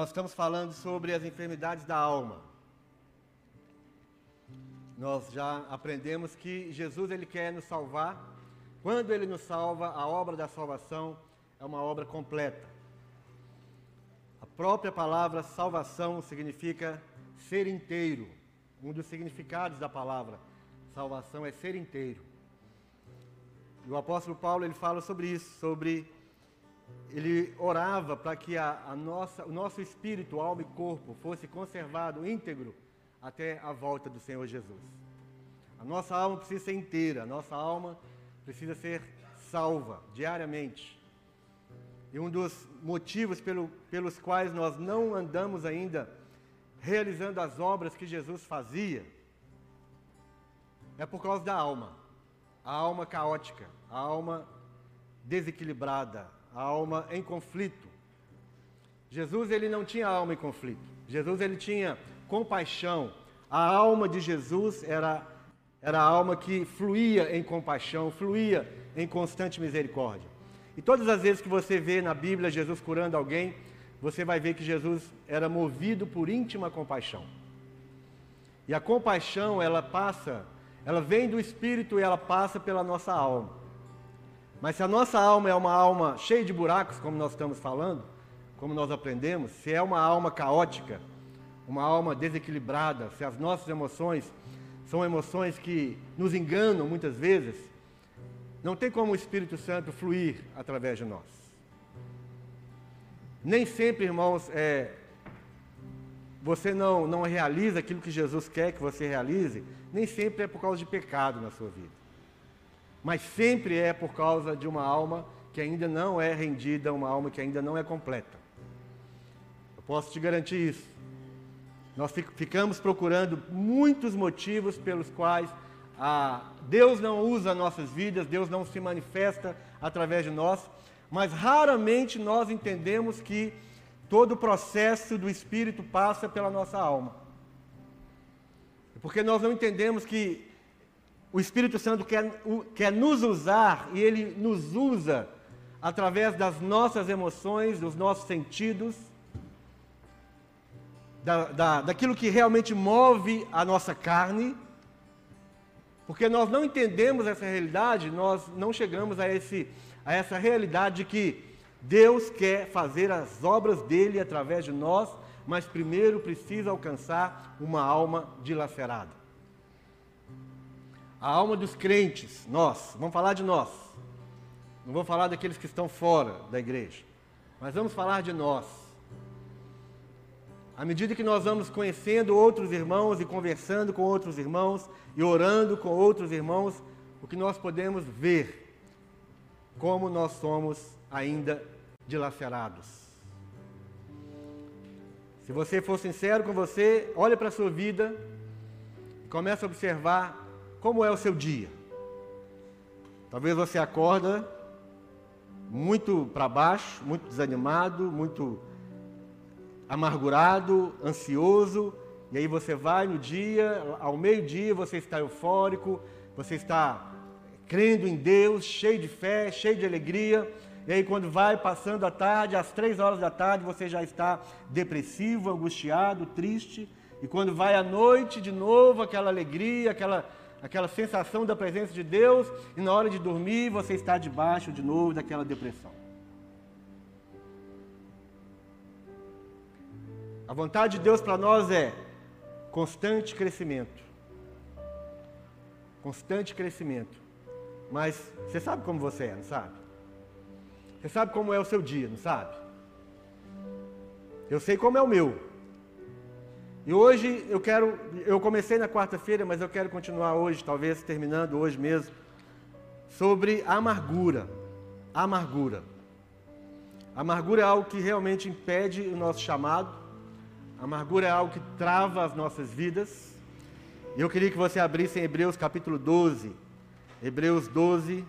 nós estamos falando sobre as enfermidades da alma. Nós já aprendemos que Jesus ele quer nos salvar. Quando ele nos salva, a obra da salvação é uma obra completa. A própria palavra salvação significa ser inteiro. Um dos significados da palavra salvação é ser inteiro. E o apóstolo Paulo ele fala sobre isso, sobre ele orava para que a, a, nossa, o nosso espírito, alma e corpo fosse conservado íntegro até a volta do Senhor Jesus. A nossa alma precisa ser inteira, a nossa alma precisa ser salva diariamente. E um dos motivos pelo, pelos quais nós não andamos ainda realizando as obras que Jesus fazia é por causa da alma. A alma caótica, a alma desequilibrada, a alma em conflito. Jesus ele não tinha alma em conflito. Jesus ele tinha compaixão. A alma de Jesus era era a alma que fluía em compaixão, fluía em constante misericórdia. E todas as vezes que você vê na Bíblia Jesus curando alguém, você vai ver que Jesus era movido por íntima compaixão. E a compaixão, ela passa, ela vem do espírito e ela passa pela nossa alma. Mas se a nossa alma é uma alma cheia de buracos, como nós estamos falando, como nós aprendemos, se é uma alma caótica, uma alma desequilibrada, se as nossas emoções são emoções que nos enganam muitas vezes, não tem como o Espírito Santo fluir através de nós. Nem sempre, irmãos, é, você não, não realiza aquilo que Jesus quer que você realize, nem sempre é por causa de pecado na sua vida mas sempre é por causa de uma alma que ainda não é rendida, uma alma que ainda não é completa. Eu posso te garantir isso. Nós ficamos procurando muitos motivos pelos quais Deus não usa nossas vidas, Deus não se manifesta através de nós, mas raramente nós entendemos que todo o processo do Espírito passa pela nossa alma. Porque nós não entendemos que o Espírito Santo quer, quer nos usar e ele nos usa através das nossas emoções, dos nossos sentidos, da, da, daquilo que realmente move a nossa carne. Porque nós não entendemos essa realidade, nós não chegamos a, esse, a essa realidade de que Deus quer fazer as obras dele através de nós, mas primeiro precisa alcançar uma alma dilacerada. A alma dos crentes, nós, vamos falar de nós. Não vou falar daqueles que estão fora da igreja, mas vamos falar de nós. À medida que nós vamos conhecendo outros irmãos e conversando com outros irmãos e orando com outros irmãos, o que nós podemos ver como nós somos ainda dilacerados. Se você for sincero com você, olhe para a sua vida e comece a observar como é o seu dia? Talvez você acorda muito para baixo, muito desanimado, muito amargurado, ansioso, e aí você vai no dia, ao meio-dia você está eufórico, você está crendo em Deus, cheio de fé, cheio de alegria, e aí quando vai passando a tarde, às três horas da tarde, você já está depressivo, angustiado, triste, e quando vai à noite, de novo, aquela alegria, aquela aquela sensação da presença de Deus, e na hora de dormir você está debaixo de novo daquela depressão. A vontade de Deus para nós é constante crescimento. Constante crescimento. Mas você sabe como você é, não sabe? Você sabe como é o seu dia, não sabe? Eu sei como é o meu. E hoje eu quero, eu comecei na quarta-feira, mas eu quero continuar hoje, talvez terminando hoje mesmo, sobre a amargura. Amargura. Amargura é algo que realmente impede o nosso chamado. Amargura é algo que trava as nossas vidas. E eu queria que você abrisse em Hebreus capítulo 12. Hebreus 12.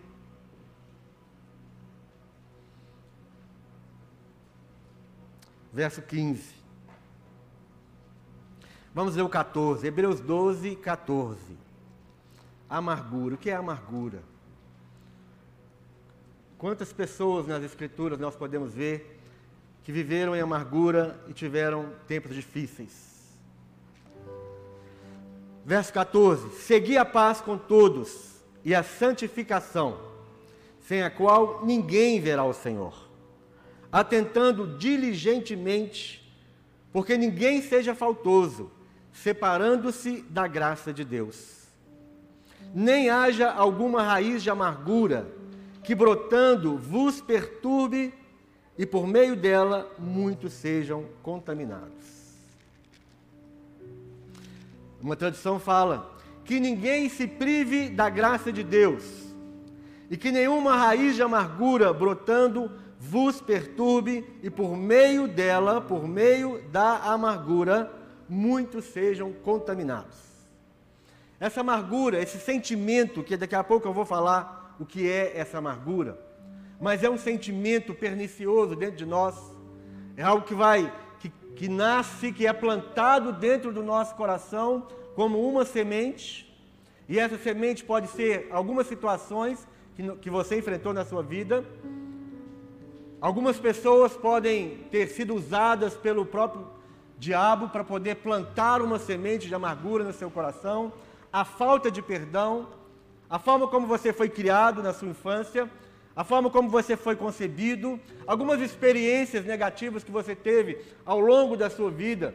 Verso 15. Vamos ler o 14, Hebreus 12, 14. Amargura. O que é amargura? Quantas pessoas nas Escrituras nós podemos ver que viveram em amargura e tiveram tempos difíceis. Verso 14: Segui a paz com todos e a santificação, sem a qual ninguém verá o Senhor, atentando diligentemente, porque ninguém seja faltoso, separando-se da graça de Deus. Nem haja alguma raiz de amargura que brotando vos perturbe e por meio dela muitos sejam contaminados. Uma tradição fala que ninguém se prive da graça de Deus e que nenhuma raiz de amargura brotando vos perturbe e por meio dela, por meio da amargura, muitos sejam contaminados. Essa amargura, esse sentimento, que daqui a pouco eu vou falar o que é essa amargura, mas é um sentimento pernicioso dentro de nós, é algo que vai, que, que nasce, que é plantado dentro do nosso coração como uma semente, e essa semente pode ser algumas situações que, que você enfrentou na sua vida. Algumas pessoas podem ter sido usadas pelo próprio diabo para poder plantar uma semente de amargura no seu coração, a falta de perdão, a forma como você foi criado na sua infância, a forma como você foi concebido, algumas experiências negativas que você teve ao longo da sua vida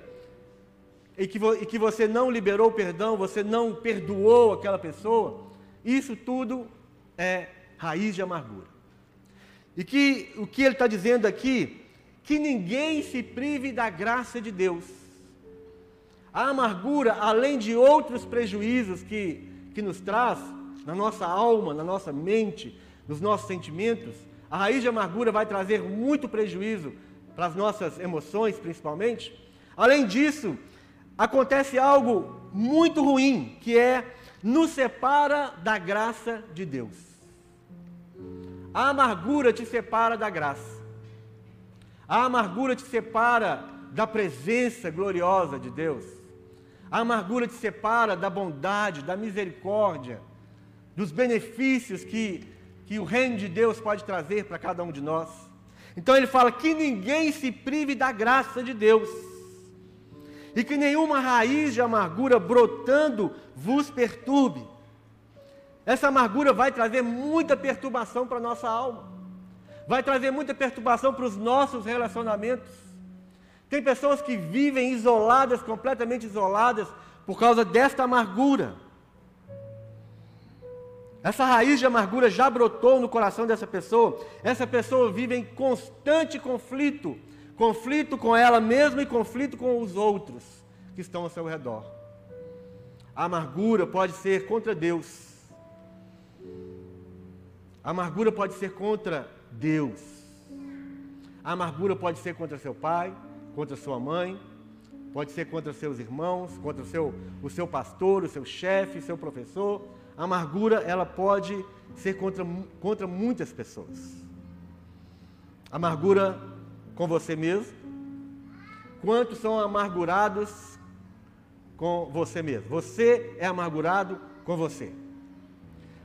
e que, e que você não liberou perdão, você não perdoou aquela pessoa, isso tudo é raiz de amargura. E que o que ele está dizendo aqui, que ninguém se prive da graça de Deus. A amargura, além de outros prejuízos que, que nos traz na nossa alma, na nossa mente, nos nossos sentimentos, a raiz de amargura vai trazer muito prejuízo para as nossas emoções, principalmente. Além disso, acontece algo muito ruim, que é nos separa da graça de Deus. A amargura te separa da graça. A amargura te separa da presença gloriosa de Deus. A amargura te separa da bondade, da misericórdia, dos benefícios que que o reino de Deus pode trazer para cada um de nós. Então ele fala que ninguém se prive da graça de Deus, e que nenhuma raiz de amargura brotando vos perturbe. Essa amargura vai trazer muita perturbação para a nossa alma, vai trazer muita perturbação para os nossos relacionamentos. Tem pessoas que vivem isoladas, completamente isoladas, por causa desta amargura. Essa raiz de amargura já brotou no coração dessa pessoa. Essa pessoa vive em constante conflito conflito com ela mesma e conflito com os outros que estão ao seu redor. A amargura pode ser contra Deus. A amargura pode ser contra Deus. A amargura pode ser contra seu pai, contra sua mãe, pode ser contra seus irmãos, contra o seu, o seu pastor, o seu chefe, seu professor, a amargura ela pode ser contra, contra muitas pessoas. Amargura com você mesmo. Quantos são amargurados com você mesmo? Você é amargurado com você.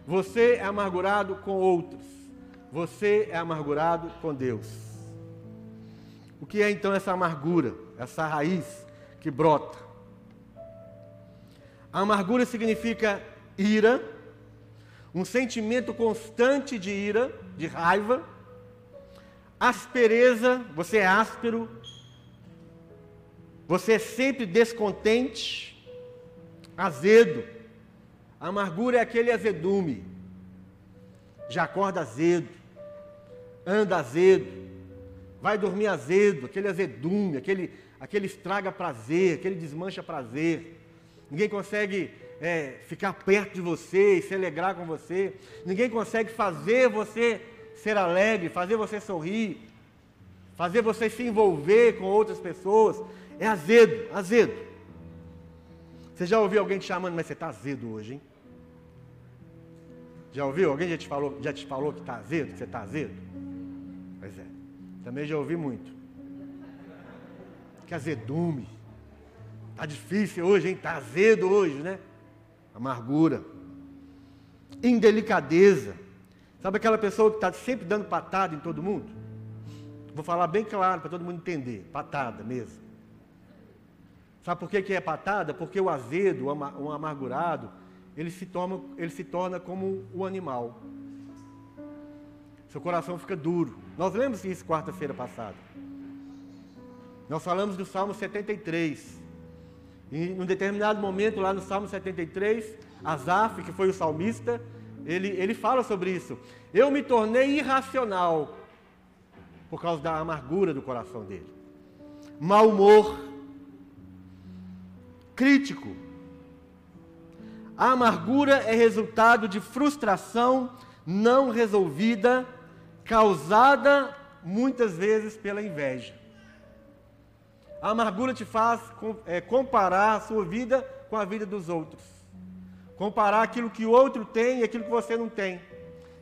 Você é amargurado com outros. Você é amargurado com Deus. O que é então essa amargura, essa raiz que brota? A amargura significa ira, um sentimento constante de ira, de raiva, aspereza, você é áspero, você é sempre descontente, azedo. A amargura é aquele azedume. Já acorda azedo, anda azedo, vai dormir azedo, aquele azedume, aquele, aquele estraga prazer, aquele desmancha prazer. Ninguém consegue é, ficar perto de você e se alegrar com você. Ninguém consegue fazer você ser alegre, fazer você sorrir, fazer você se envolver com outras pessoas. É azedo, azedo. Você já ouviu alguém te chamando, mas você está azedo hoje, hein? Já ouviu? Alguém já te falou, já te falou que está azedo, que você está azedo? Pois é. Também já ouvi muito. Que azedume. Está difícil hoje, hein? Está azedo hoje, né? amargura, indelicadeza. Sabe aquela pessoa que está sempre dando patada em todo mundo? Vou falar bem claro para todo mundo entender. Patada mesmo. Sabe por que, que é patada? Porque o azedo, o amargurado, ele se, torna, ele se torna como o animal. Seu coração fica duro. Nós lemos isso quarta-feira passada. Nós falamos do Salmo 73. E num determinado momento, lá no Salmo 73, Asaf, que foi o salmista, ele, ele fala sobre isso. Eu me tornei irracional por causa da amargura do coração dele. Mau humor, crítico. A amargura é resultado de frustração não resolvida, causada muitas vezes pela inveja. A amargura te faz é, comparar a sua vida com a vida dos outros. Comparar aquilo que o outro tem e aquilo que você não tem.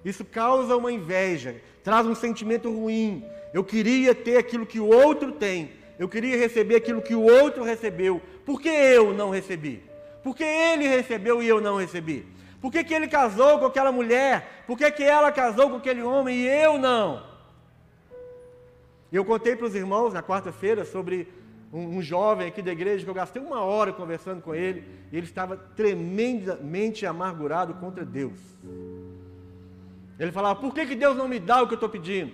Isso causa uma inveja, traz um sentimento ruim. Eu queria ter aquilo que o outro tem. Eu queria receber aquilo que o outro recebeu. Por que eu não recebi? Por que ele recebeu e eu não recebi? Por que, que ele casou com aquela mulher? Por que, que ela casou com aquele homem e eu não? Eu contei para os irmãos na quarta-feira sobre um, um, jovem aqui da igreja que eu gastei uma hora conversando com ele e ele estava tremendamente amargurado contra Deus. Ele falava: Por que, que Deus não me dá o que eu estou pedindo?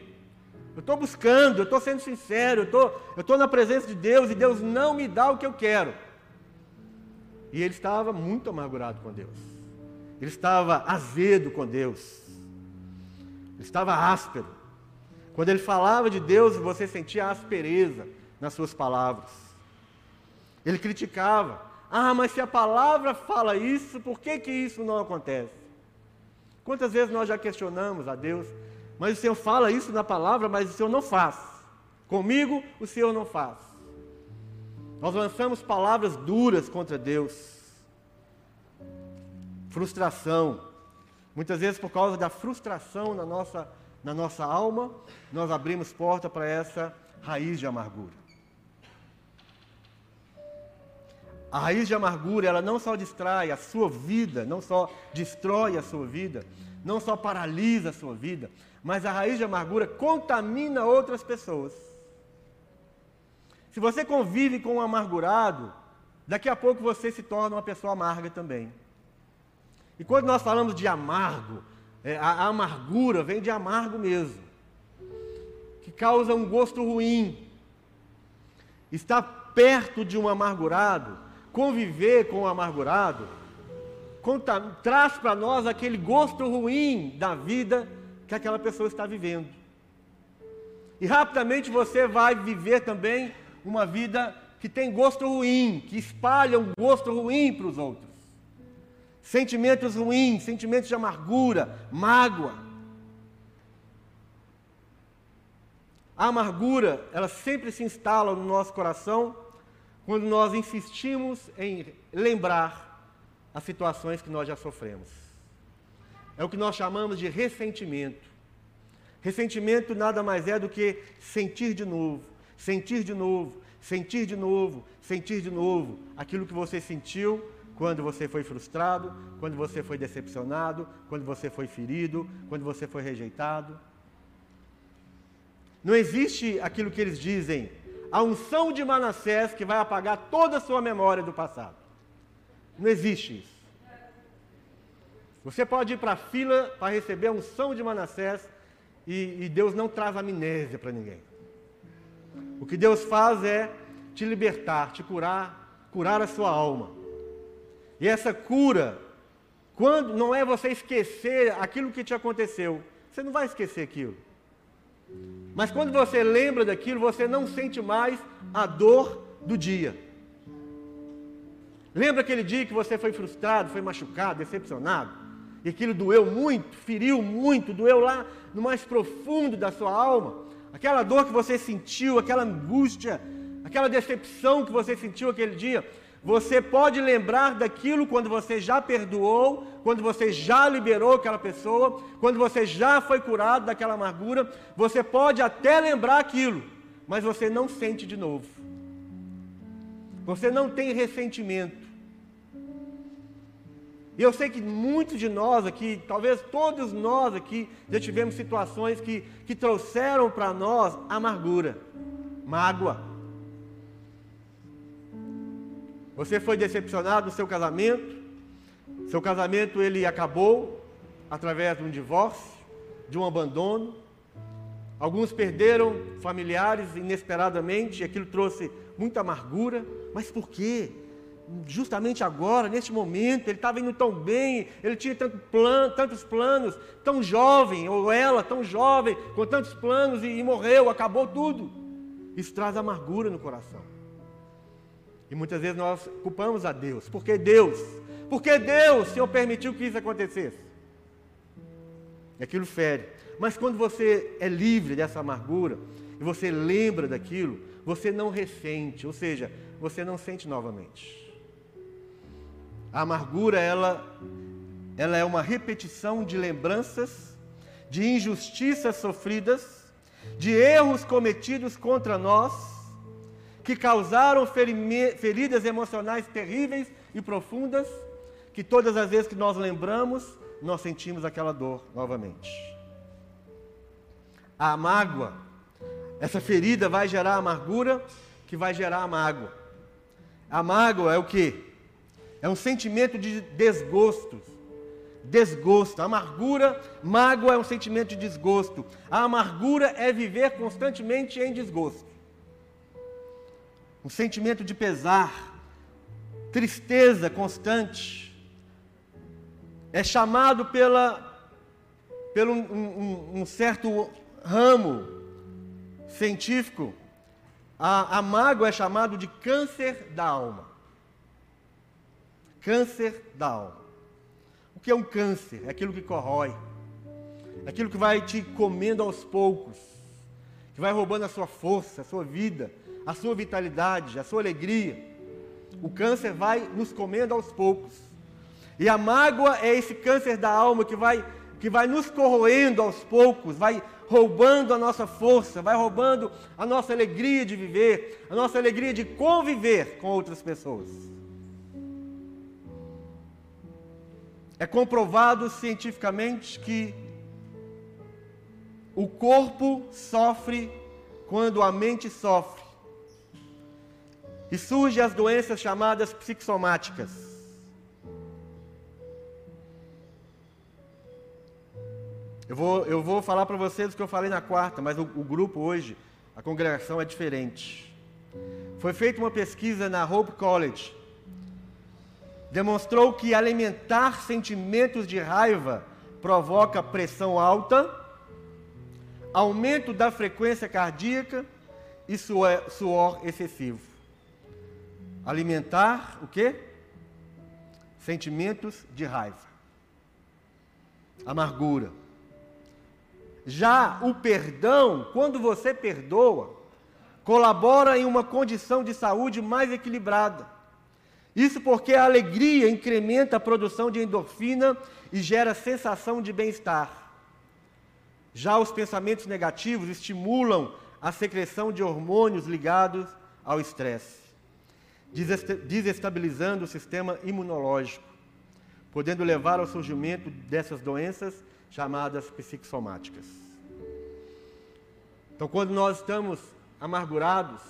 Eu estou buscando, eu estou sendo sincero, eu estou na presença de Deus e Deus não me dá o que eu quero. E ele estava muito amargurado com Deus. Ele estava azedo com Deus. Ele estava áspero. Quando ele falava de Deus, você sentia aspereza nas suas palavras. Ele criticava. Ah, mas se a palavra fala isso, por que, que isso não acontece? Quantas vezes nós já questionamos a Deus, mas o Senhor fala isso na palavra, mas o Senhor não faz. Comigo, o Senhor não faz. Nós lançamos palavras duras contra Deus. Frustração. Muitas vezes, por causa da frustração na nossa, na nossa alma, nós abrimos porta para essa raiz de amargura. A raiz de amargura, ela não só distrai a sua vida, não só destrói a sua vida, não só paralisa a sua vida, mas a raiz de amargura contamina outras pessoas. Se você convive com um amargurado, daqui a pouco você se torna uma pessoa amarga também. E quando nós falamos de amargo, é, a, a amargura vem de amargo mesmo, que causa um gosto ruim. Está perto de um amargurado conviver com o amargurado, conta, traz para nós aquele gosto ruim da vida que aquela pessoa está vivendo. E rapidamente você vai viver também uma vida que tem gosto ruim, que espalha um gosto ruim para os outros. Sentimentos ruins, sentimentos de amargura, mágoa. A amargura, ela sempre se instala no nosso coração quando nós insistimos em lembrar as situações que nós já sofremos. É o que nós chamamos de ressentimento. Ressentimento nada mais é do que sentir de novo, sentir de novo, sentir de novo, sentir de novo aquilo que você sentiu quando você foi frustrado, quando você foi decepcionado, quando você foi ferido, quando você foi rejeitado. Não existe aquilo que eles dizem, a unção de Manassés que vai apagar toda a sua memória do passado. Não existe isso. Você pode ir para a fila para receber a unção de Manassés e, e Deus não traz amnésia para ninguém. O que Deus faz é te libertar, te curar, curar a sua alma. E essa cura, quando não é você esquecer aquilo que te aconteceu, você não vai esquecer aquilo. Mas quando você lembra daquilo, você não sente mais a dor do dia. Lembra aquele dia que você foi frustrado, foi machucado, decepcionado? E aquilo doeu muito, feriu muito, doeu lá no mais profundo da sua alma. Aquela dor que você sentiu, aquela angústia, aquela decepção que você sentiu aquele dia, você pode lembrar daquilo quando você já perdoou, quando você já liberou aquela pessoa, quando você já foi curado daquela amargura. Você pode até lembrar aquilo, mas você não sente de novo. Você não tem ressentimento. E eu sei que muitos de nós aqui, talvez todos nós aqui, já tivemos situações que, que trouxeram para nós amargura, mágoa. Você foi decepcionado no seu casamento, seu casamento ele acabou através de um divórcio, de um abandono. Alguns perderam familiares inesperadamente, e aquilo trouxe muita amargura. Mas por quê? justamente agora, neste momento, ele estava indo tão bem, ele tinha tanto plan, tantos planos, tão jovem, ou ela tão jovem, com tantos planos, e, e morreu, acabou tudo. Isso traz amargura no coração. E muitas vezes nós culpamos a Deus. Por que Deus? Porque Deus, Senhor, permitiu que isso acontecesse. E aquilo fere. Mas quando você é livre dessa amargura, e você lembra daquilo, você não ressente, ou seja, você não sente novamente. A amargura, ela, ela é uma repetição de lembranças, de injustiças sofridas, de erros cometidos contra nós, que causaram feridas emocionais terríveis e profundas, que todas as vezes que nós lembramos, nós sentimos aquela dor novamente. A mágoa, essa ferida vai gerar amargura, que vai gerar a mágoa. A mágoa é o que? É um sentimento de desgosto. Desgosto. Amargura, mágoa é um sentimento de desgosto. A amargura é viver constantemente em desgosto. Um sentimento de pesar, tristeza constante. É chamado pela, pelo um, um, um certo ramo científico. A, a mágoa é chamado de câncer da alma. Câncer da alma. O que é um câncer? É aquilo que corrói, é aquilo que vai te comendo aos poucos, que vai roubando a sua força, a sua vida, a sua vitalidade, a sua alegria. O câncer vai nos comendo aos poucos. E a mágoa é esse câncer da alma que vai, que vai nos corroendo aos poucos, vai roubando a nossa força, vai roubando a nossa alegria de viver, a nossa alegria de conviver com outras pessoas. É comprovado cientificamente que o corpo sofre quando a mente sofre. E surgem as doenças chamadas psicossomáticas. Eu vou, eu vou falar para vocês o que eu falei na quarta, mas o, o grupo hoje, a congregação é diferente. Foi feita uma pesquisa na Hope College demonstrou que alimentar sentimentos de raiva provoca pressão alta, aumento da frequência cardíaca e suor excessivo. Alimentar o quê? Sentimentos de raiva. Amargura. Já o perdão, quando você perdoa, colabora em uma condição de saúde mais equilibrada isso porque a alegria incrementa a produção de endorfina e gera sensação de bem-estar. Já os pensamentos negativos estimulam a secreção de hormônios ligados ao estresse, desestabilizando o sistema imunológico, podendo levar ao surgimento dessas doenças chamadas psicossomáticas. Então, quando nós estamos amargurados,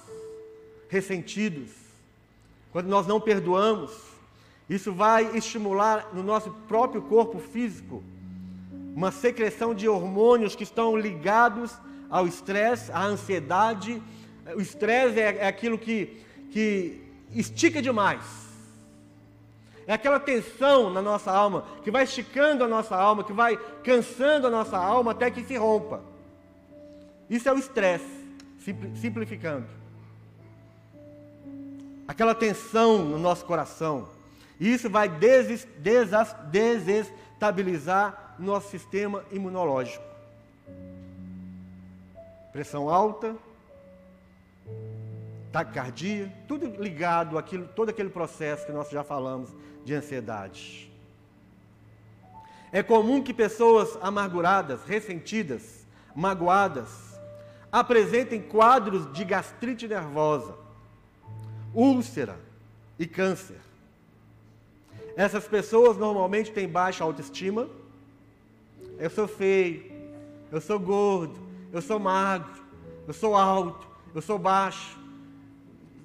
ressentidos, quando nós não perdoamos, isso vai estimular no nosso próprio corpo físico uma secreção de hormônios que estão ligados ao estresse, à ansiedade. O estresse é, é aquilo que, que estica demais. É aquela tensão na nossa alma que vai esticando a nossa alma, que vai cansando a nossa alma até que se rompa. Isso é o estresse, simplificando aquela tensão no nosso coração. Isso vai desestabilizar nosso sistema imunológico. Pressão alta, taquicardia, tudo ligado àquilo, todo aquele processo que nós já falamos de ansiedade. É comum que pessoas amarguradas, ressentidas, magoadas, apresentem quadros de gastrite nervosa, úlcera e câncer. Essas pessoas normalmente têm baixa autoestima. Eu sou feio, eu sou gordo, eu sou magro, eu sou alto, eu sou baixo.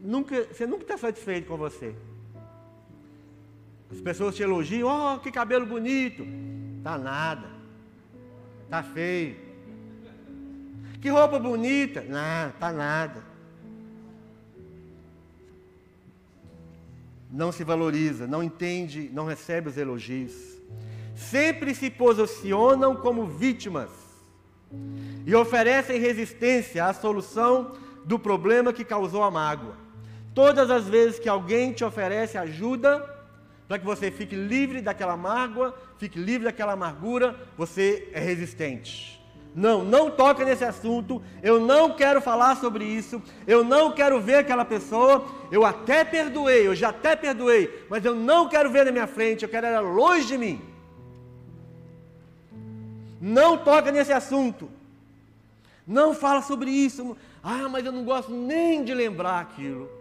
Nunca, você nunca está satisfeito com você. As pessoas te elogiam, oh, que cabelo bonito. Tá nada. Tá feio. Que roupa bonita. Não, tá nada. Não se valoriza, não entende, não recebe os elogios. Sempre se posicionam como vítimas e oferecem resistência à solução do problema que causou a mágoa. Todas as vezes que alguém te oferece ajuda, para que você fique livre daquela mágoa, fique livre daquela amargura, você é resistente. Não, não toca nesse assunto, eu não quero falar sobre isso, eu não quero ver aquela pessoa, eu até perdoei, eu já até perdoei, mas eu não quero ver na minha frente, eu quero ela longe de mim. Não toca nesse assunto. Não fala sobre isso. Ah, mas eu não gosto nem de lembrar aquilo.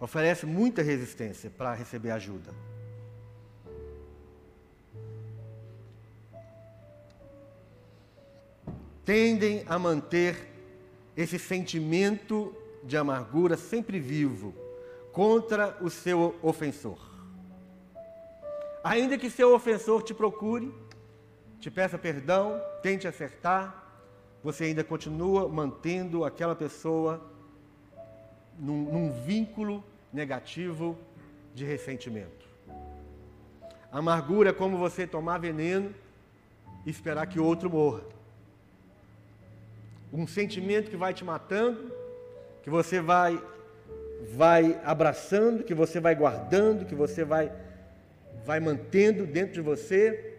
Oferece muita resistência para receber ajuda. Tendem a manter esse sentimento de amargura sempre vivo contra o seu ofensor. Ainda que seu ofensor te procure, te peça perdão, tente acertar, você ainda continua mantendo aquela pessoa num, num vínculo negativo de ressentimento. Amargura é como você tomar veneno e esperar que o outro morra. Um sentimento que vai te matando, que você vai vai abraçando, que você vai guardando, que você vai vai mantendo dentro de você.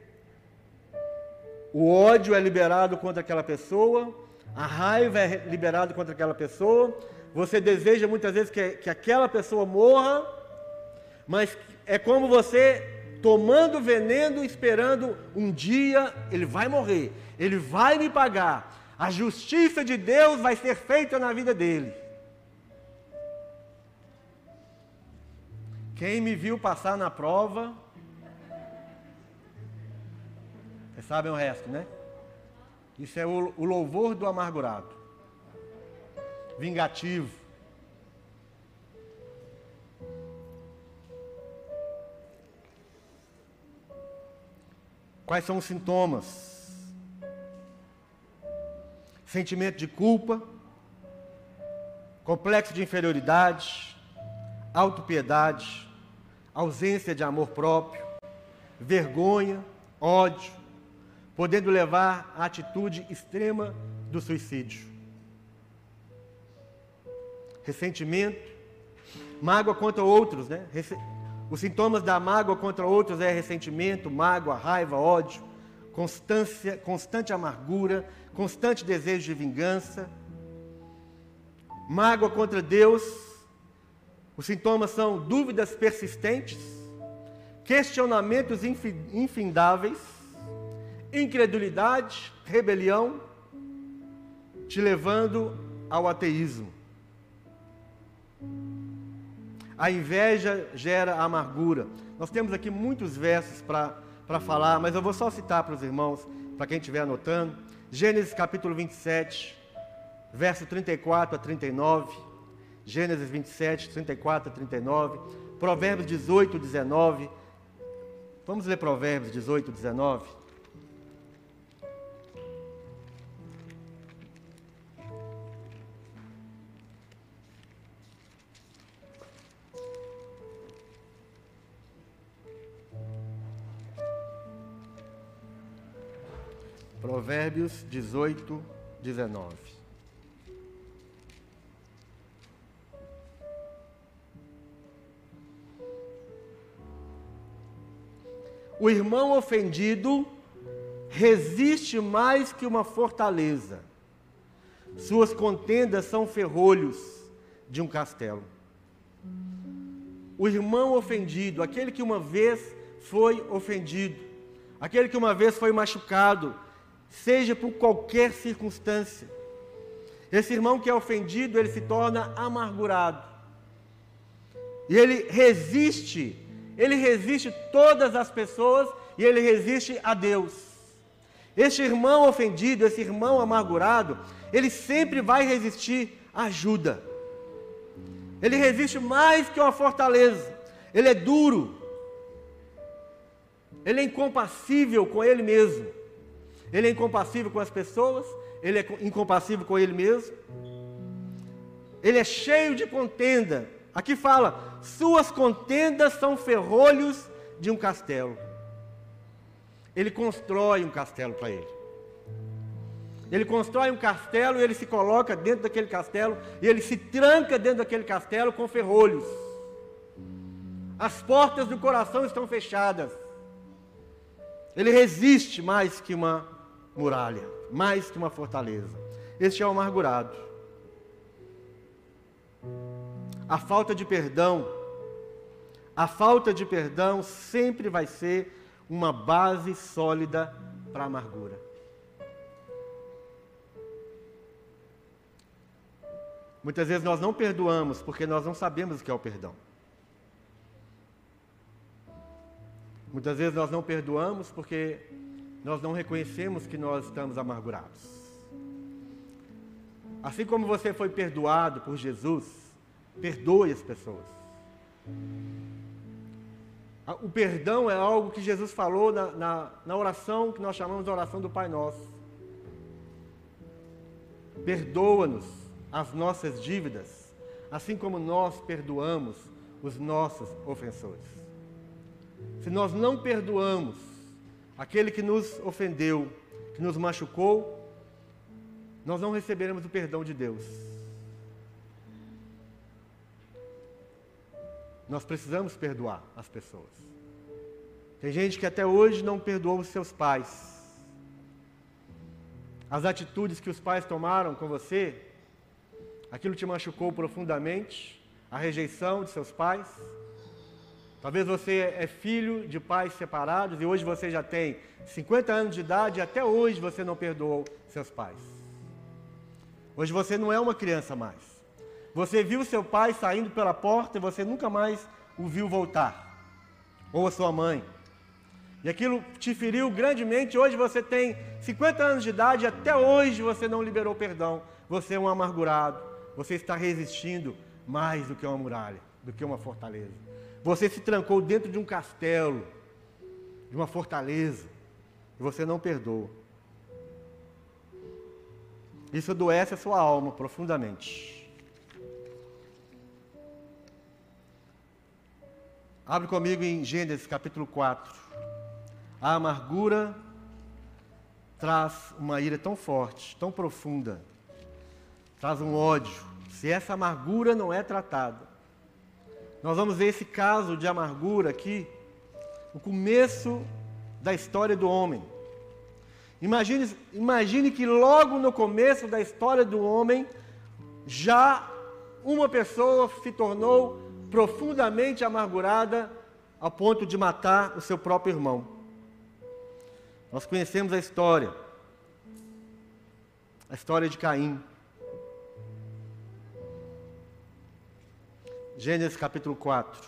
O ódio é liberado contra aquela pessoa, a raiva é liberada contra aquela pessoa, você deseja muitas vezes que, que aquela pessoa morra, mas é como você tomando veneno, esperando um dia ele vai morrer, ele vai me pagar, a justiça de Deus vai ser feita na vida dele. Quem me viu passar na prova, vocês sabem o resto, né? Isso é o, o louvor do amargurado vingativo. Quais são os sintomas? Sentimento de culpa, complexo de inferioridade, autopiedade, ausência de amor próprio, vergonha, ódio, podendo levar à atitude extrema do suicídio ressentimento, mágoa contra outros, né? Os sintomas da mágoa contra outros é ressentimento, mágoa, raiva, ódio, constância, constante amargura, constante desejo de vingança. Mágoa contra Deus, os sintomas são dúvidas persistentes, questionamentos infindáveis, incredulidade, rebelião, te levando ao ateísmo. A inveja gera amargura. Nós temos aqui muitos versos para falar, mas eu vou só citar para os irmãos, para quem estiver anotando. Gênesis capítulo 27, verso 34 a 39. Gênesis 27, 34 a 39. Provérbios 18, 19. Vamos ler Provérbios 18, 19. Provérbios 18, 19. O irmão ofendido resiste mais que uma fortaleza. Suas contendas são ferrolhos de um castelo. O irmão ofendido, aquele que uma vez foi ofendido, aquele que uma vez foi machucado, seja por qualquer circunstância. Esse irmão que é ofendido, ele se torna amargurado. E ele resiste, ele resiste todas as pessoas e ele resiste a Deus. Este irmão ofendido, esse irmão amargurado, ele sempre vai resistir à ajuda. Ele resiste mais que uma fortaleza. Ele é duro. Ele é incompassível com ele mesmo. Ele é incompassível com as pessoas, ele é incompassível com ele mesmo. Ele é cheio de contenda. Aqui fala: suas contendas são ferrolhos de um castelo. Ele constrói um castelo para ele. Ele constrói um castelo e ele se coloca dentro daquele castelo e ele se tranca dentro daquele castelo com ferrolhos. As portas do coração estão fechadas. Ele resiste mais que uma muralha, mais que uma fortaleza. Este é o amargurado. A falta de perdão, a falta de perdão sempre vai ser uma base sólida para a amargura. Muitas vezes nós não perdoamos porque nós não sabemos o que é o perdão. Muitas vezes nós não perdoamos porque nós não reconhecemos que nós estamos amargurados. Assim como você foi perdoado por Jesus, perdoe as pessoas. O perdão é algo que Jesus falou na, na, na oração que nós chamamos de oração do Pai Nosso. Perdoa-nos as nossas dívidas, assim como nós perdoamos os nossos ofensores. Se nós não perdoamos aquele que nos ofendeu, que nos machucou, nós não receberemos o perdão de Deus. Nós precisamos perdoar as pessoas. Tem gente que até hoje não perdoou os seus pais. As atitudes que os pais tomaram com você, aquilo te machucou profundamente, a rejeição de seus pais. Talvez você é filho de pais separados e hoje você já tem 50 anos de idade e até hoje você não perdoou seus pais. Hoje você não é uma criança mais. Você viu seu pai saindo pela porta e você nunca mais o viu voltar. Ou a sua mãe. E aquilo te feriu grandemente. Hoje você tem 50 anos de idade e até hoje você não liberou perdão. Você é um amargurado. Você está resistindo mais do que uma muralha, do que uma fortaleza. Você se trancou dentro de um castelo, de uma fortaleza, e você não perdoa. Isso adoece a sua alma profundamente. Abre comigo em Gênesis capítulo 4. A amargura traz uma ira tão forte, tão profunda, traz um ódio. Se essa amargura não é tratada, nós vamos ver esse caso de amargura aqui, no começo da história do homem. Imagine, imagine que logo no começo da história do homem, já uma pessoa se tornou profundamente amargurada a ponto de matar o seu próprio irmão. Nós conhecemos a história, a história de Caim. Gênesis capítulo 4.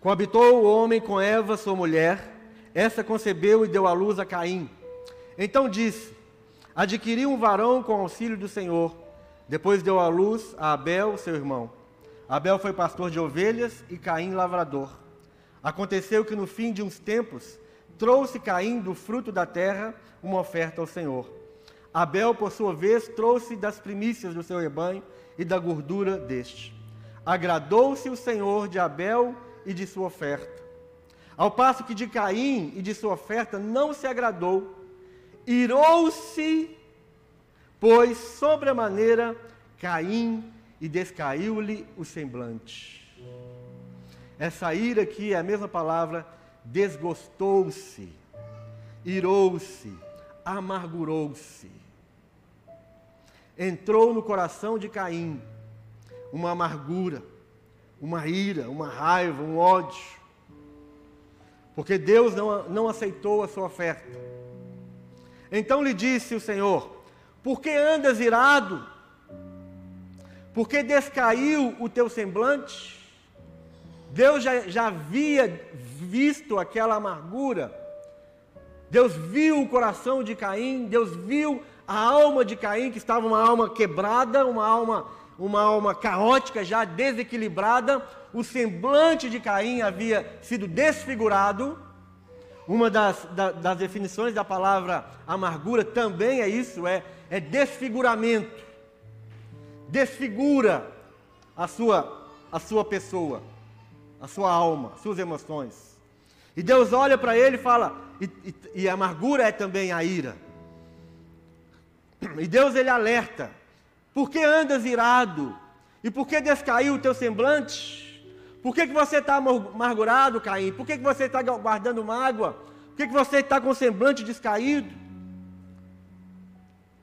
Coabitou o homem com Eva, sua mulher, essa concebeu e deu à luz a Caim. Então disse: adquiriu um varão com auxílio do Senhor. Depois deu à luz a Abel, seu irmão. Abel foi pastor de ovelhas e Caim lavrador. Aconteceu que no fim de uns tempos trouxe Caim do fruto da terra uma oferta ao Senhor. Abel, por sua vez, trouxe das primícias do seu rebanho e da gordura deste. Agradou-se o Senhor de Abel e de sua oferta. Ao passo que de Caim e de sua oferta não se agradou, irou-se, pois sobremaneira Caim e descaiu-lhe o semblante. Essa ira aqui é a mesma palavra, desgostou-se, irou-se, amargurou-se. Entrou no coração de Caim uma amargura, uma ira, uma raiva, um ódio, porque Deus não, não aceitou a sua oferta. Então lhe disse o Senhor: Por que andas irado Porque descaiu o teu semblante? Deus já, já havia visto aquela amargura. Deus viu o coração de Caim, Deus viu a alma de Caim, que estava uma alma quebrada, uma alma, uma alma caótica, já desequilibrada. O semblante de Caim havia sido desfigurado. Uma das, da, das definições da palavra amargura também é isso, é, é desfiguramento. Desfigura a sua, a sua pessoa a sua alma, suas emoções. E Deus olha para ele e fala, e, e, e, a amargura é também a ira. E Deus ele alerta: por que andas irado? E por que descaiu o teu semblante? Por que, que você está amargurado, Caim? Por que, que você está guardando mágoa? Por que, que você está com o semblante descaído?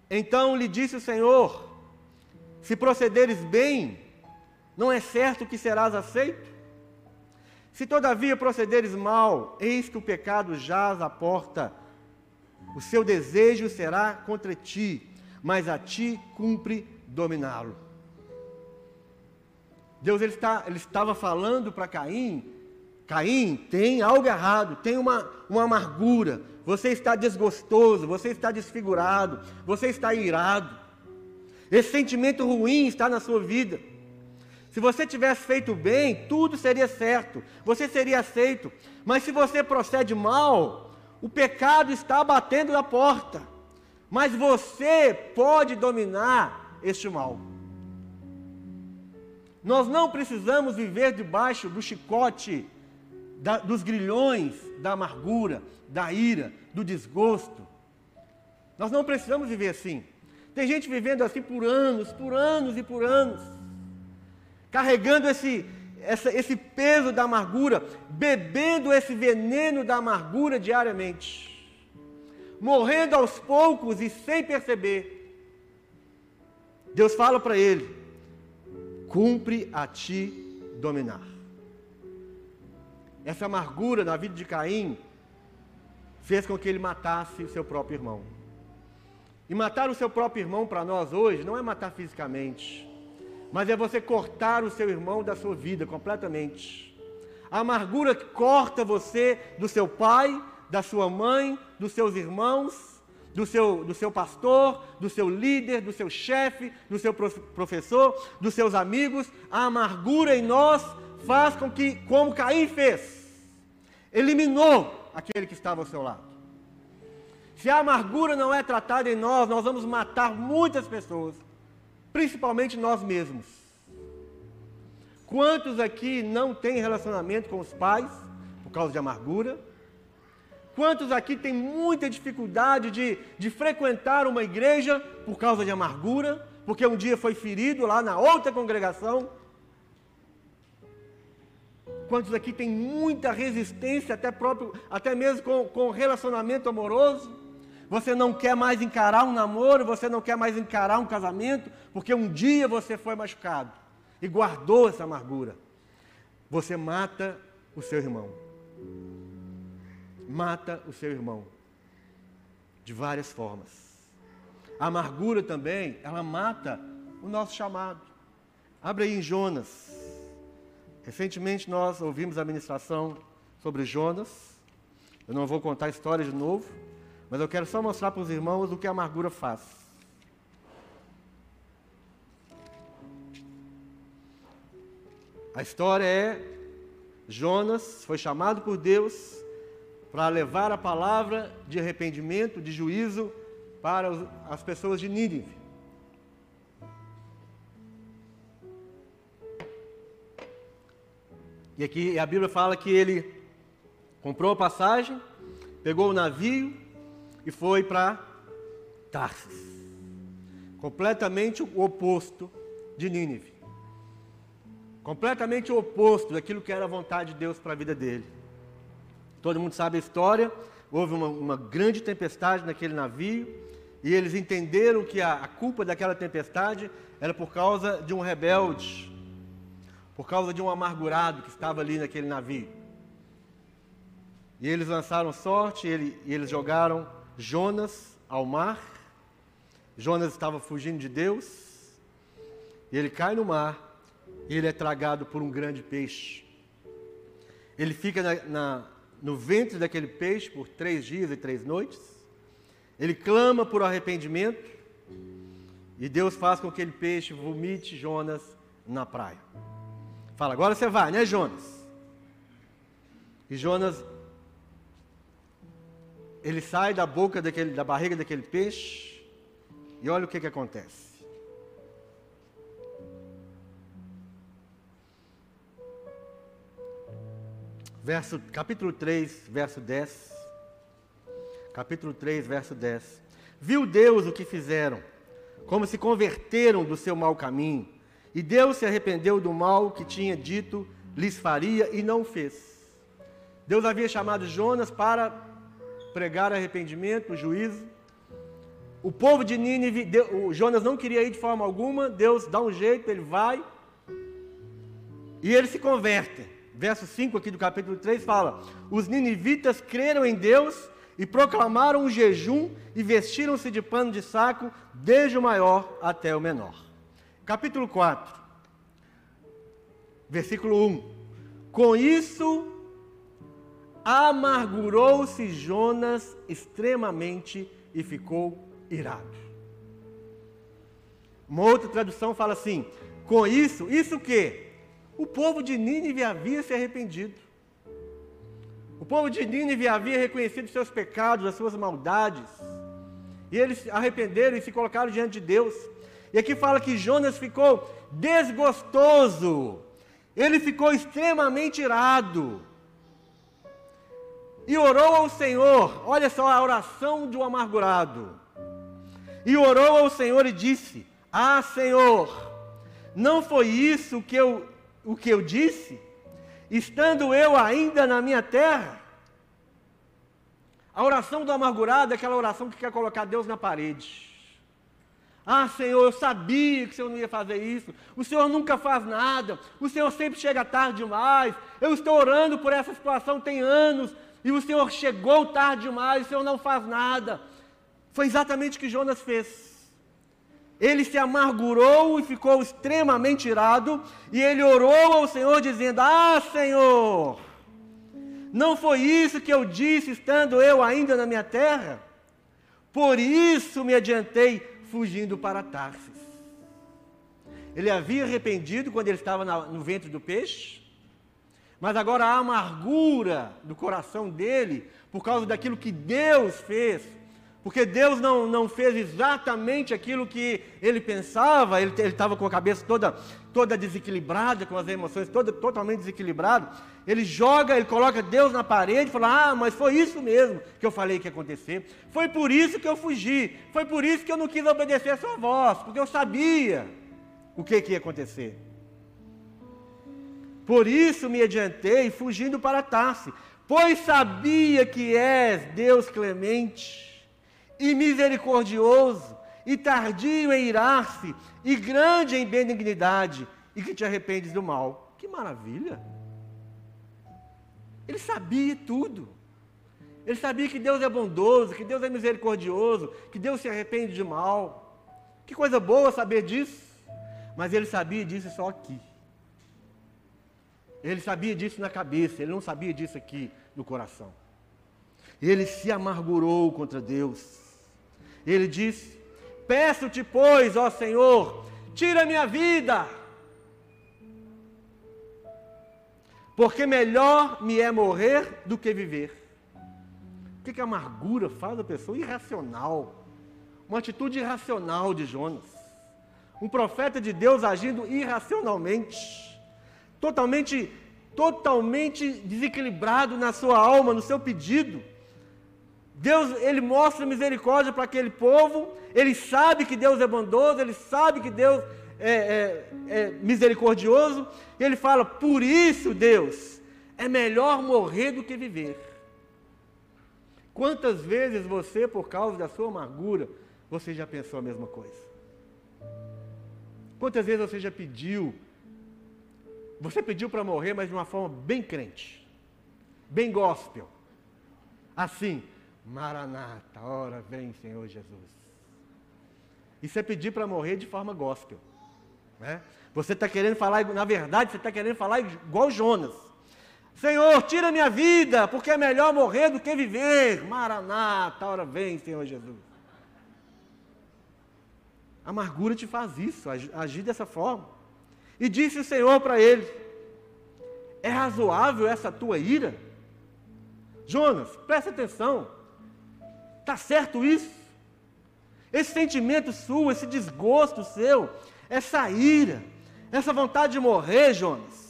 Então lhe disse o Senhor: Se procederes bem, não é certo que serás aceito? Se todavia procederes mal, eis que o pecado jaz à porta. O seu desejo será contra ti, mas a ti cumpre dominá-lo. Deus ele, está, ele estava falando para Caim: Caim, tem algo errado, tem uma, uma amargura, você está desgostoso, você está desfigurado, você está irado. Esse sentimento ruim está na sua vida. Se você tivesse feito bem, tudo seria certo, você seria aceito. Mas se você procede mal, o pecado está batendo na porta. Mas você pode dominar este mal. Nós não precisamos viver debaixo do chicote, da, dos grilhões da amargura, da ira, do desgosto. Nós não precisamos viver assim. Tem gente vivendo assim por anos, por anos e por anos carregando esse, essa, esse peso da amargura, bebendo esse veneno da amargura diariamente, morrendo aos poucos e sem perceber. Deus fala para ele: cumpre a ti dominar. Essa amargura na vida de Caim fez com que ele matasse o seu próprio irmão. E matar o seu próprio irmão para nós hoje não é matar fisicamente mas é você cortar o seu irmão da sua vida completamente. A amargura corta você do seu pai, da sua mãe, dos seus irmãos, do seu, do seu pastor, do seu líder, do seu chefe, do seu professor, dos seus amigos. A amargura em nós faz com que, como Caim fez, eliminou aquele que estava ao seu lado. Se a amargura não é tratada em nós, nós vamos matar muitas pessoas principalmente nós mesmos. Quantos aqui não têm relacionamento com os pais por causa de amargura? Quantos aqui têm muita dificuldade de, de frequentar uma igreja por causa de amargura? Porque um dia foi ferido lá na outra congregação? Quantos aqui têm muita resistência, até, próprio, até mesmo com, com relacionamento amoroso? Você não quer mais encarar um namoro, você não quer mais encarar um casamento, porque um dia você foi machucado e guardou essa amargura. Você mata o seu irmão. Mata o seu irmão. De várias formas. A amargura também, ela mata o nosso chamado. Abre aí em Jonas. Recentemente nós ouvimos a ministração sobre Jonas. Eu não vou contar a história de novo, mas eu quero só mostrar para os irmãos o que a amargura faz. A história é: Jonas foi chamado por Deus para levar a palavra de arrependimento, de juízo para as pessoas de Nínive. E aqui a Bíblia fala que ele comprou a passagem, pegou o navio e foi para Tarsis. Completamente o oposto de Nínive. Completamente o oposto daquilo que era a vontade de Deus para a vida dele. Todo mundo sabe a história. Houve uma, uma grande tempestade naquele navio. E eles entenderam que a, a culpa daquela tempestade era por causa de um rebelde, por causa de um amargurado que estava ali naquele navio. E eles lançaram sorte, ele, e eles jogaram Jonas ao mar. Jonas estava fugindo de Deus. E ele cai no mar e ele é tragado por um grande peixe. Ele fica na, na, no ventre daquele peixe por três dias e três noites. Ele clama por arrependimento. E Deus faz com que aquele peixe vomite Jonas na praia. Fala, agora você vai, né, Jonas? E Jonas, ele sai da boca daquele, da barriga daquele peixe. E olha o que, que acontece. verso, capítulo 3, verso 10. Capítulo 3, verso 10. Viu Deus o que fizeram, como se converteram do seu mau caminho, e Deus se arrependeu do mal que tinha dito lhes faria e não fez. Deus havia chamado Jonas para pregar arrependimento, juízo. O povo de Nínive, o Jonas não queria ir de forma alguma, Deus dá um jeito, ele vai, e eles se convertem verso 5 aqui do capítulo 3 fala: Os ninivitas creram em Deus e proclamaram o jejum e vestiram-se de pano de saco, desde o maior até o menor. Capítulo 4, versículo 1. Com isso, amargurou-se Jonas extremamente e ficou irado. Uma outra tradução fala assim: com isso, isso que? O povo de Nínive havia se arrependido. O povo de Nínive havia reconhecido seus pecados, as suas maldades. E eles se arrependeram e se colocaram diante de Deus. E aqui fala que Jonas ficou desgostoso. Ele ficou extremamente irado. E orou ao Senhor. Olha só a oração de um amargurado. E orou ao Senhor e disse: Ah, Senhor, não foi isso que eu o que eu disse, estando eu ainda na minha terra? A oração do amargurado é aquela oração que quer colocar Deus na parede. Ah, Senhor, eu sabia que o Senhor não ia fazer isso. O Senhor nunca faz nada. O Senhor sempre chega tarde demais. Eu estou orando por essa situação tem anos. E o Senhor chegou tarde demais. O Senhor não faz nada. Foi exatamente o que Jonas fez. Ele se amargurou e ficou extremamente irado, e ele orou ao Senhor, dizendo: Ah, Senhor, não foi isso que eu disse estando eu ainda na minha terra? Por isso me adiantei fugindo para Tarsis. Ele havia arrependido quando ele estava no ventre do peixe, mas agora a amargura do coração dele, por causa daquilo que Deus fez, porque Deus não, não fez exatamente aquilo que ele pensava, ele estava com a cabeça toda, toda desequilibrada, com as emoções toda, totalmente desequilibrado. Ele joga, ele coloca Deus na parede e fala: Ah, mas foi isso mesmo que eu falei que ia acontecer. Foi por isso que eu fugi. Foi por isso que eu não quis obedecer a sua voz, porque eu sabia o que, que ia acontecer. Por isso me adiantei, fugindo para Tarse, pois sabia que és Deus clemente e misericordioso, e tardio em irar-se, e grande em benignidade, e que te arrependes do mal. Que maravilha! Ele sabia tudo. Ele sabia que Deus é bondoso, que Deus é misericordioso, que Deus se arrepende de mal. Que coisa boa saber disso. Mas ele sabia disso só aqui. Ele sabia disso na cabeça, ele não sabia disso aqui no coração. Ele se amargurou contra Deus. Ele disse: Peço-te, pois, ó Senhor, tira minha vida, porque melhor me é morrer do que viver. O que, que a amargura faz a pessoa? Irracional. Uma atitude irracional de Jonas. Um profeta de Deus agindo irracionalmente. Totalmente, totalmente desequilibrado na sua alma, no seu pedido Deus, ele mostra misericórdia para aquele povo, ele sabe que Deus é bondoso, ele sabe que Deus é, é, é misericordioso, e ele fala: por isso, Deus, é melhor morrer do que viver. Quantas vezes você, por causa da sua amargura, você já pensou a mesma coisa? Quantas vezes você já pediu? Você pediu para morrer, mas de uma forma bem crente, bem gospel. Assim, Maranata, ora vem, Senhor Jesus. Isso é pedir para morrer de forma gospel. Né? Você está querendo falar, na verdade, você está querendo falar igual Jonas. Senhor, tira minha vida, porque é melhor morrer do que viver. Maranata, hora vem, Senhor Jesus. A amargura te faz isso, agir dessa forma. E disse o Senhor para ele: É razoável essa tua ira? Jonas, presta atenção. Está certo isso? Esse sentimento seu, esse desgosto seu, essa ira, essa vontade de morrer, Jonas.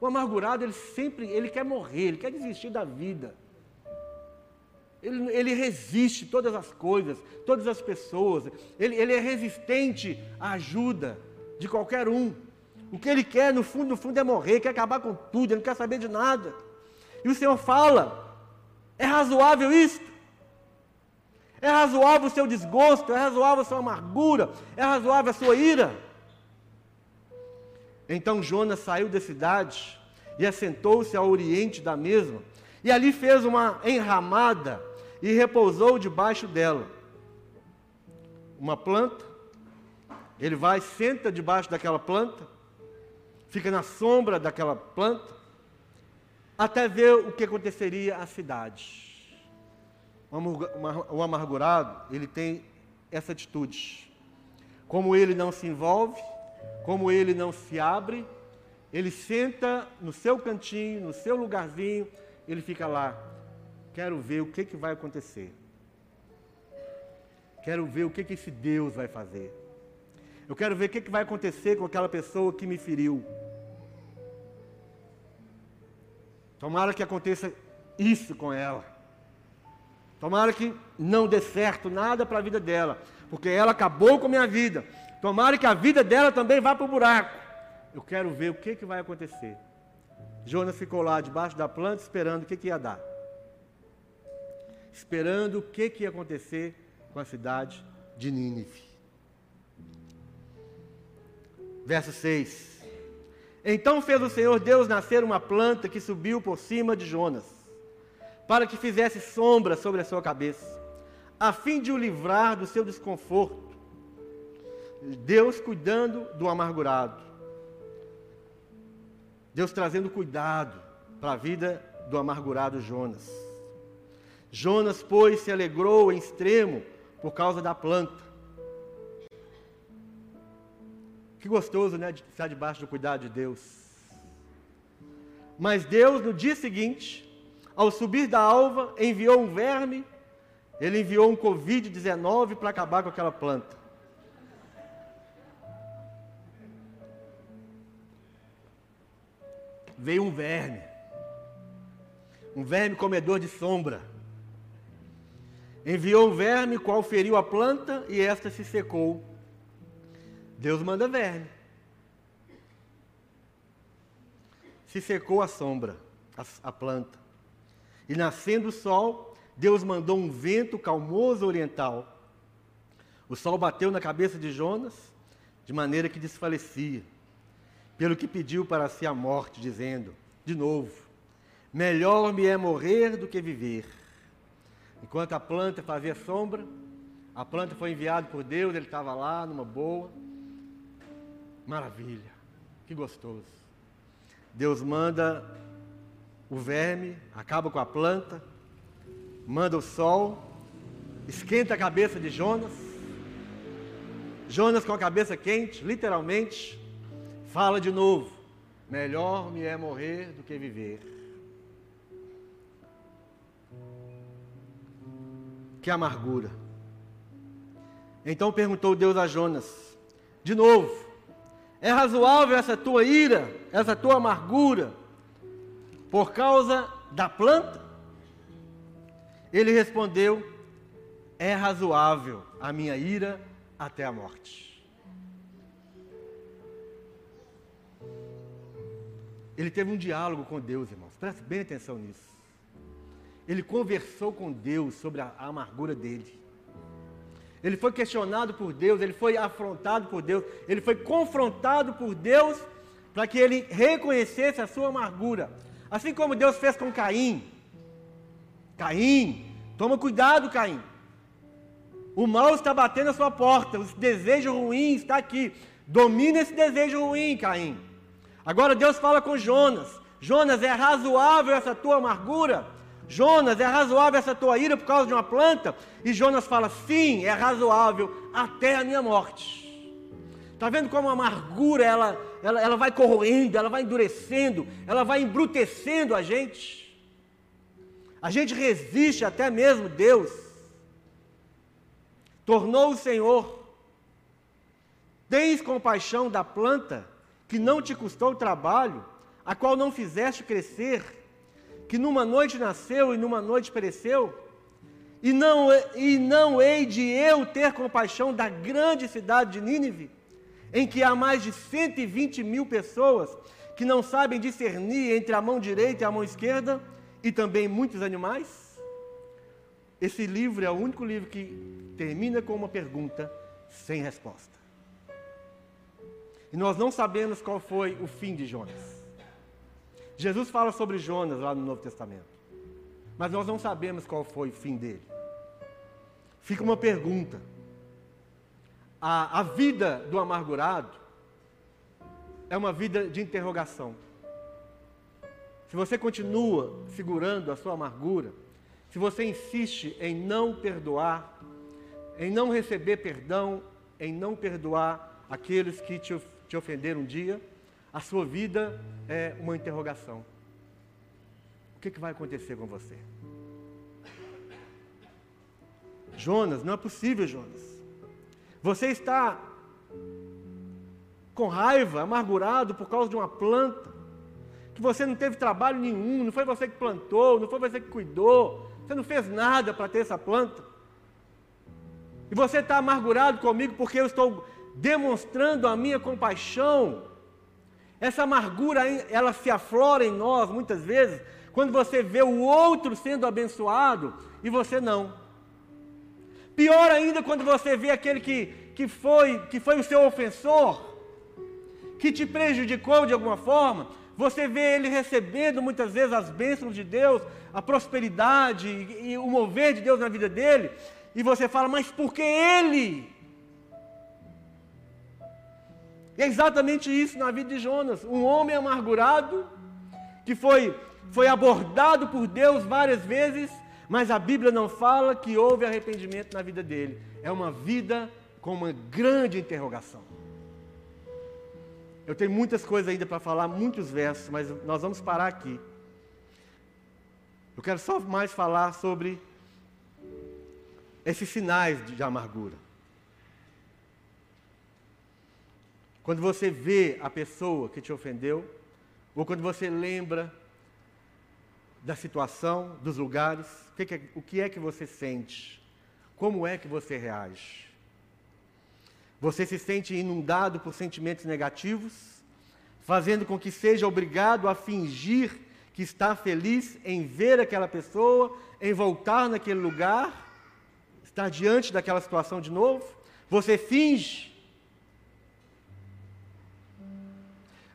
O amargurado, ele sempre, ele quer morrer, ele quer desistir da vida. Ele, ele resiste todas as coisas, todas as pessoas. Ele, ele é resistente à ajuda de qualquer um. O que ele quer, no fundo, no fundo, é morrer, quer acabar com tudo, ele não quer saber de nada. E o Senhor fala: é razoável isto? É razoável o seu desgosto? É razoável a sua amargura? É razoável a sua ira? Então Jonas saiu da cidade e assentou-se ao oriente da mesma, e ali fez uma enramada e repousou debaixo dela. Uma planta, ele vai, senta debaixo daquela planta, fica na sombra daquela planta, até ver o que aconteceria à cidade. O amargurado, ele tem essa atitude. Como ele não se envolve, como ele não se abre, ele senta no seu cantinho, no seu lugarzinho, ele fica lá. Quero ver o que, que vai acontecer. Quero ver o que, que esse Deus vai fazer. Eu quero ver o que, vai acontecer com aquela pessoa que me feriu. Tomara que aconteça isso com ela. Tomara que não dê certo nada para a vida dela, porque ela acabou com a minha vida. Tomara que a vida dela também vá para o buraco. Eu quero ver o que, que vai acontecer. Jonas ficou lá debaixo da planta esperando o que, que ia dar. Esperando o que, que ia acontecer com a cidade de Nínive. Verso 6. Então fez o Senhor Deus nascer uma planta que subiu por cima de Jonas, para que fizesse sombra sobre a sua cabeça, a fim de o livrar do seu desconforto. Deus cuidando do amargurado. Deus trazendo cuidado para a vida do amargurado Jonas. Jonas, pois, se alegrou em extremo por causa da planta. Que gostoso, né, de estar debaixo do cuidado de Deus. Mas Deus, no dia seguinte, ao subir da alva, enviou um verme, ele enviou um Covid-19 para acabar com aquela planta. veio um verme. Um verme comedor de sombra. Enviou um verme, qual feriu a planta e esta se secou. Deus manda verme. Se secou a sombra, a, a planta. E nascendo o sol, Deus mandou um vento calmoso oriental. O sol bateu na cabeça de Jonas, de maneira que desfalecia pelo que pediu para si a morte, dizendo, de novo, melhor me é morrer do que viver. Enquanto a planta fazia sombra, a planta foi enviada por Deus, ele estava lá numa boa. Maravilha, que gostoso. Deus manda o verme, acaba com a planta, manda o sol, esquenta a cabeça de Jonas. Jonas com a cabeça quente, literalmente, Fala de novo. Melhor me é morrer do que viver. Que amargura. Então perguntou Deus a Jonas: De novo, é razoável essa tua ira, essa tua amargura, por causa da planta? Ele respondeu: É razoável a minha ira até a morte. Ele teve um diálogo com Deus, irmãos. Preste bem atenção nisso. Ele conversou com Deus sobre a, amargura dele. Ele foi questionado por Deus, ele foi afrontado por Deus, ele foi confrontado por Deus para que ele reconhecesse a sua amargura. Assim como Deus fez com Caim. Caim, toma cuidado, Caim. O mal está batendo a sua porta, os desejos ruins estão aqui. Domina esse desejo ruim, Caim. Agora Deus fala com Jonas: Jonas, é razoável essa tua amargura? Jonas, é razoável essa tua ira por causa de uma planta? E Jonas fala: sim, é razoável até a minha morte. Está vendo como a amargura ela, ela, ela vai corroendo, ela vai endurecendo, ela vai embrutecendo a gente. A gente resiste até mesmo Deus. Tornou o Senhor. Tens compaixão da planta que não te custou trabalho, a qual não fizeste crescer, que numa noite nasceu e numa noite pereceu? E não, e não hei de eu ter compaixão da grande cidade de Nínive, em que há mais de 120 mil pessoas que não sabem discernir entre a mão direita e a mão esquerda, e também muitos animais? Esse livro é o único livro que termina com uma pergunta sem resposta. E nós não sabemos qual foi o fim de Jonas. Jesus fala sobre Jonas lá no Novo Testamento, mas nós não sabemos qual foi o fim dele. Fica uma pergunta: a, a vida do amargurado é uma vida de interrogação. Se você continua segurando a sua amargura, se você insiste em não perdoar, em não receber perdão, em não perdoar aqueles que te, te ofenderam um dia, a sua vida é uma interrogação. O que, que vai acontecer com você? Jonas, não é possível, Jonas. Você está com raiva, amargurado por causa de uma planta, que você não teve trabalho nenhum, não foi você que plantou, não foi você que cuidou, você não fez nada para ter essa planta. E você está amargurado comigo porque eu estou demonstrando a minha compaixão. Essa amargura, ela se aflora em nós muitas vezes, quando você vê o outro sendo abençoado e você não. Pior ainda quando você vê aquele que, que, foi, que foi o seu ofensor, que te prejudicou de alguma forma, você vê ele recebendo muitas vezes as bênçãos de Deus, a prosperidade e, e o mover de Deus na vida dele, e você fala, mas por que ele? E é exatamente isso na vida de Jonas. Um homem amargurado, que foi, foi abordado por Deus várias vezes, mas a Bíblia não fala que houve arrependimento na vida dele. É uma vida com uma grande interrogação. Eu tenho muitas coisas ainda para falar, muitos versos, mas nós vamos parar aqui. Eu quero só mais falar sobre esses sinais de amargura. Quando você vê a pessoa que te ofendeu, ou quando você lembra da situação, dos lugares, o que, é, o que é que você sente? Como é que você reage? Você se sente inundado por sentimentos negativos, fazendo com que seja obrigado a fingir que está feliz em ver aquela pessoa, em voltar naquele lugar, estar diante daquela situação de novo? Você finge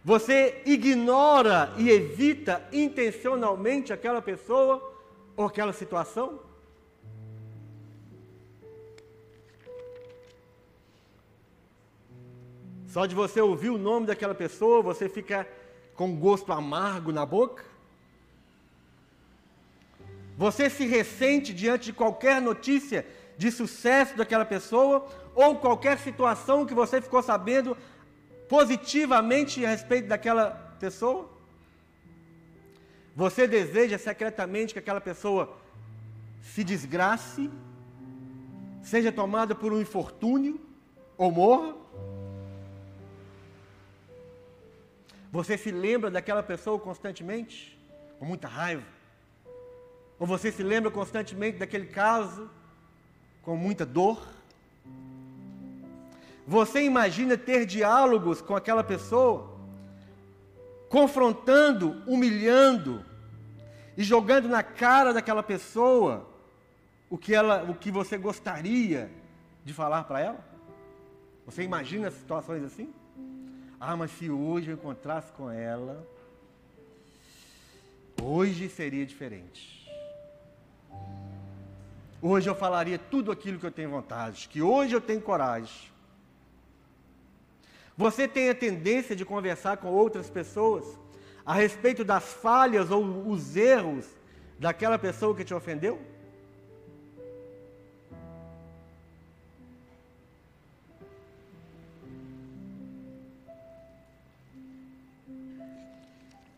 Você ignora e evita intencionalmente aquela pessoa ou aquela situação? Só de você ouvir o nome daquela pessoa, você fica com gosto amargo na boca? Você se ressente diante de qualquer notícia de sucesso daquela pessoa ou qualquer situação que você ficou sabendo positivamente a respeito daquela pessoa? Você deseja secretamente que aquela pessoa se desgrace, seja tomada por um infortúnio ou morra? Você se lembra daquela pessoa constantemente, com muita raiva? Ou você se lembra constantemente daquele caso, com muita dor? Você imagina ter diálogos com aquela pessoa, confrontando, humilhando e jogando na cara daquela pessoa o que ela, o que você gostaria de falar para ela? Você imagina situações assim? Ah, mas se hoje eu encontrasse com ela, hoje seria diferente. Hoje eu falaria tudo aquilo que eu tenho vontade, que hoje eu tenho coragem. Você tem a tendência de conversar com outras pessoas a respeito das falhas ou os erros daquela pessoa que te ofendeu?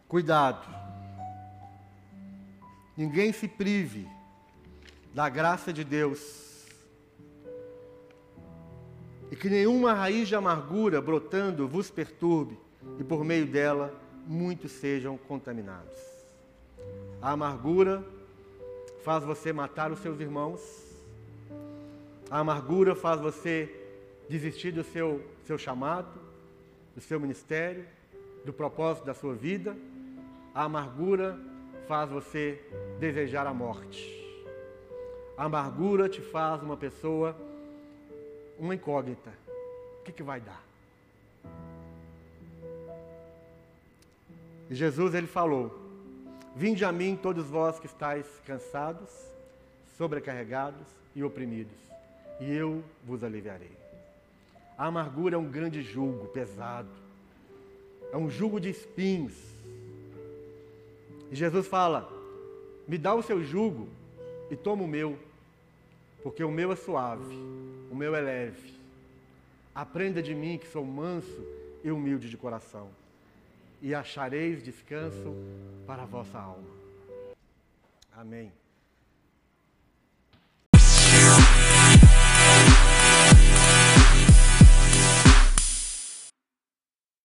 Cuidado. Ninguém se prive da graça de Deus. Que nenhuma raiz de amargura brotando vos perturbe, e por meio dela muitos sejam contaminados. A amargura faz você matar os seus irmãos. A amargura faz você desistir do seu, seu chamado, do seu ministério, do propósito da sua vida. A amargura faz você desejar a morte. A amargura te faz uma pessoa, uma incógnita. O que, que vai dar? E Jesus ele falou: Vinde a mim todos vós que estáis cansados, sobrecarregados e oprimidos, e eu vos aliviarei. A amargura é um grande jugo pesado. É um jugo de espinhos e Jesus fala: Me dá o seu jugo e toma o meu, porque o meu é suave, o meu é leve. Aprenda de mim que sou manso e humilde de coração, e achareis descanso para a vossa alma. Amém.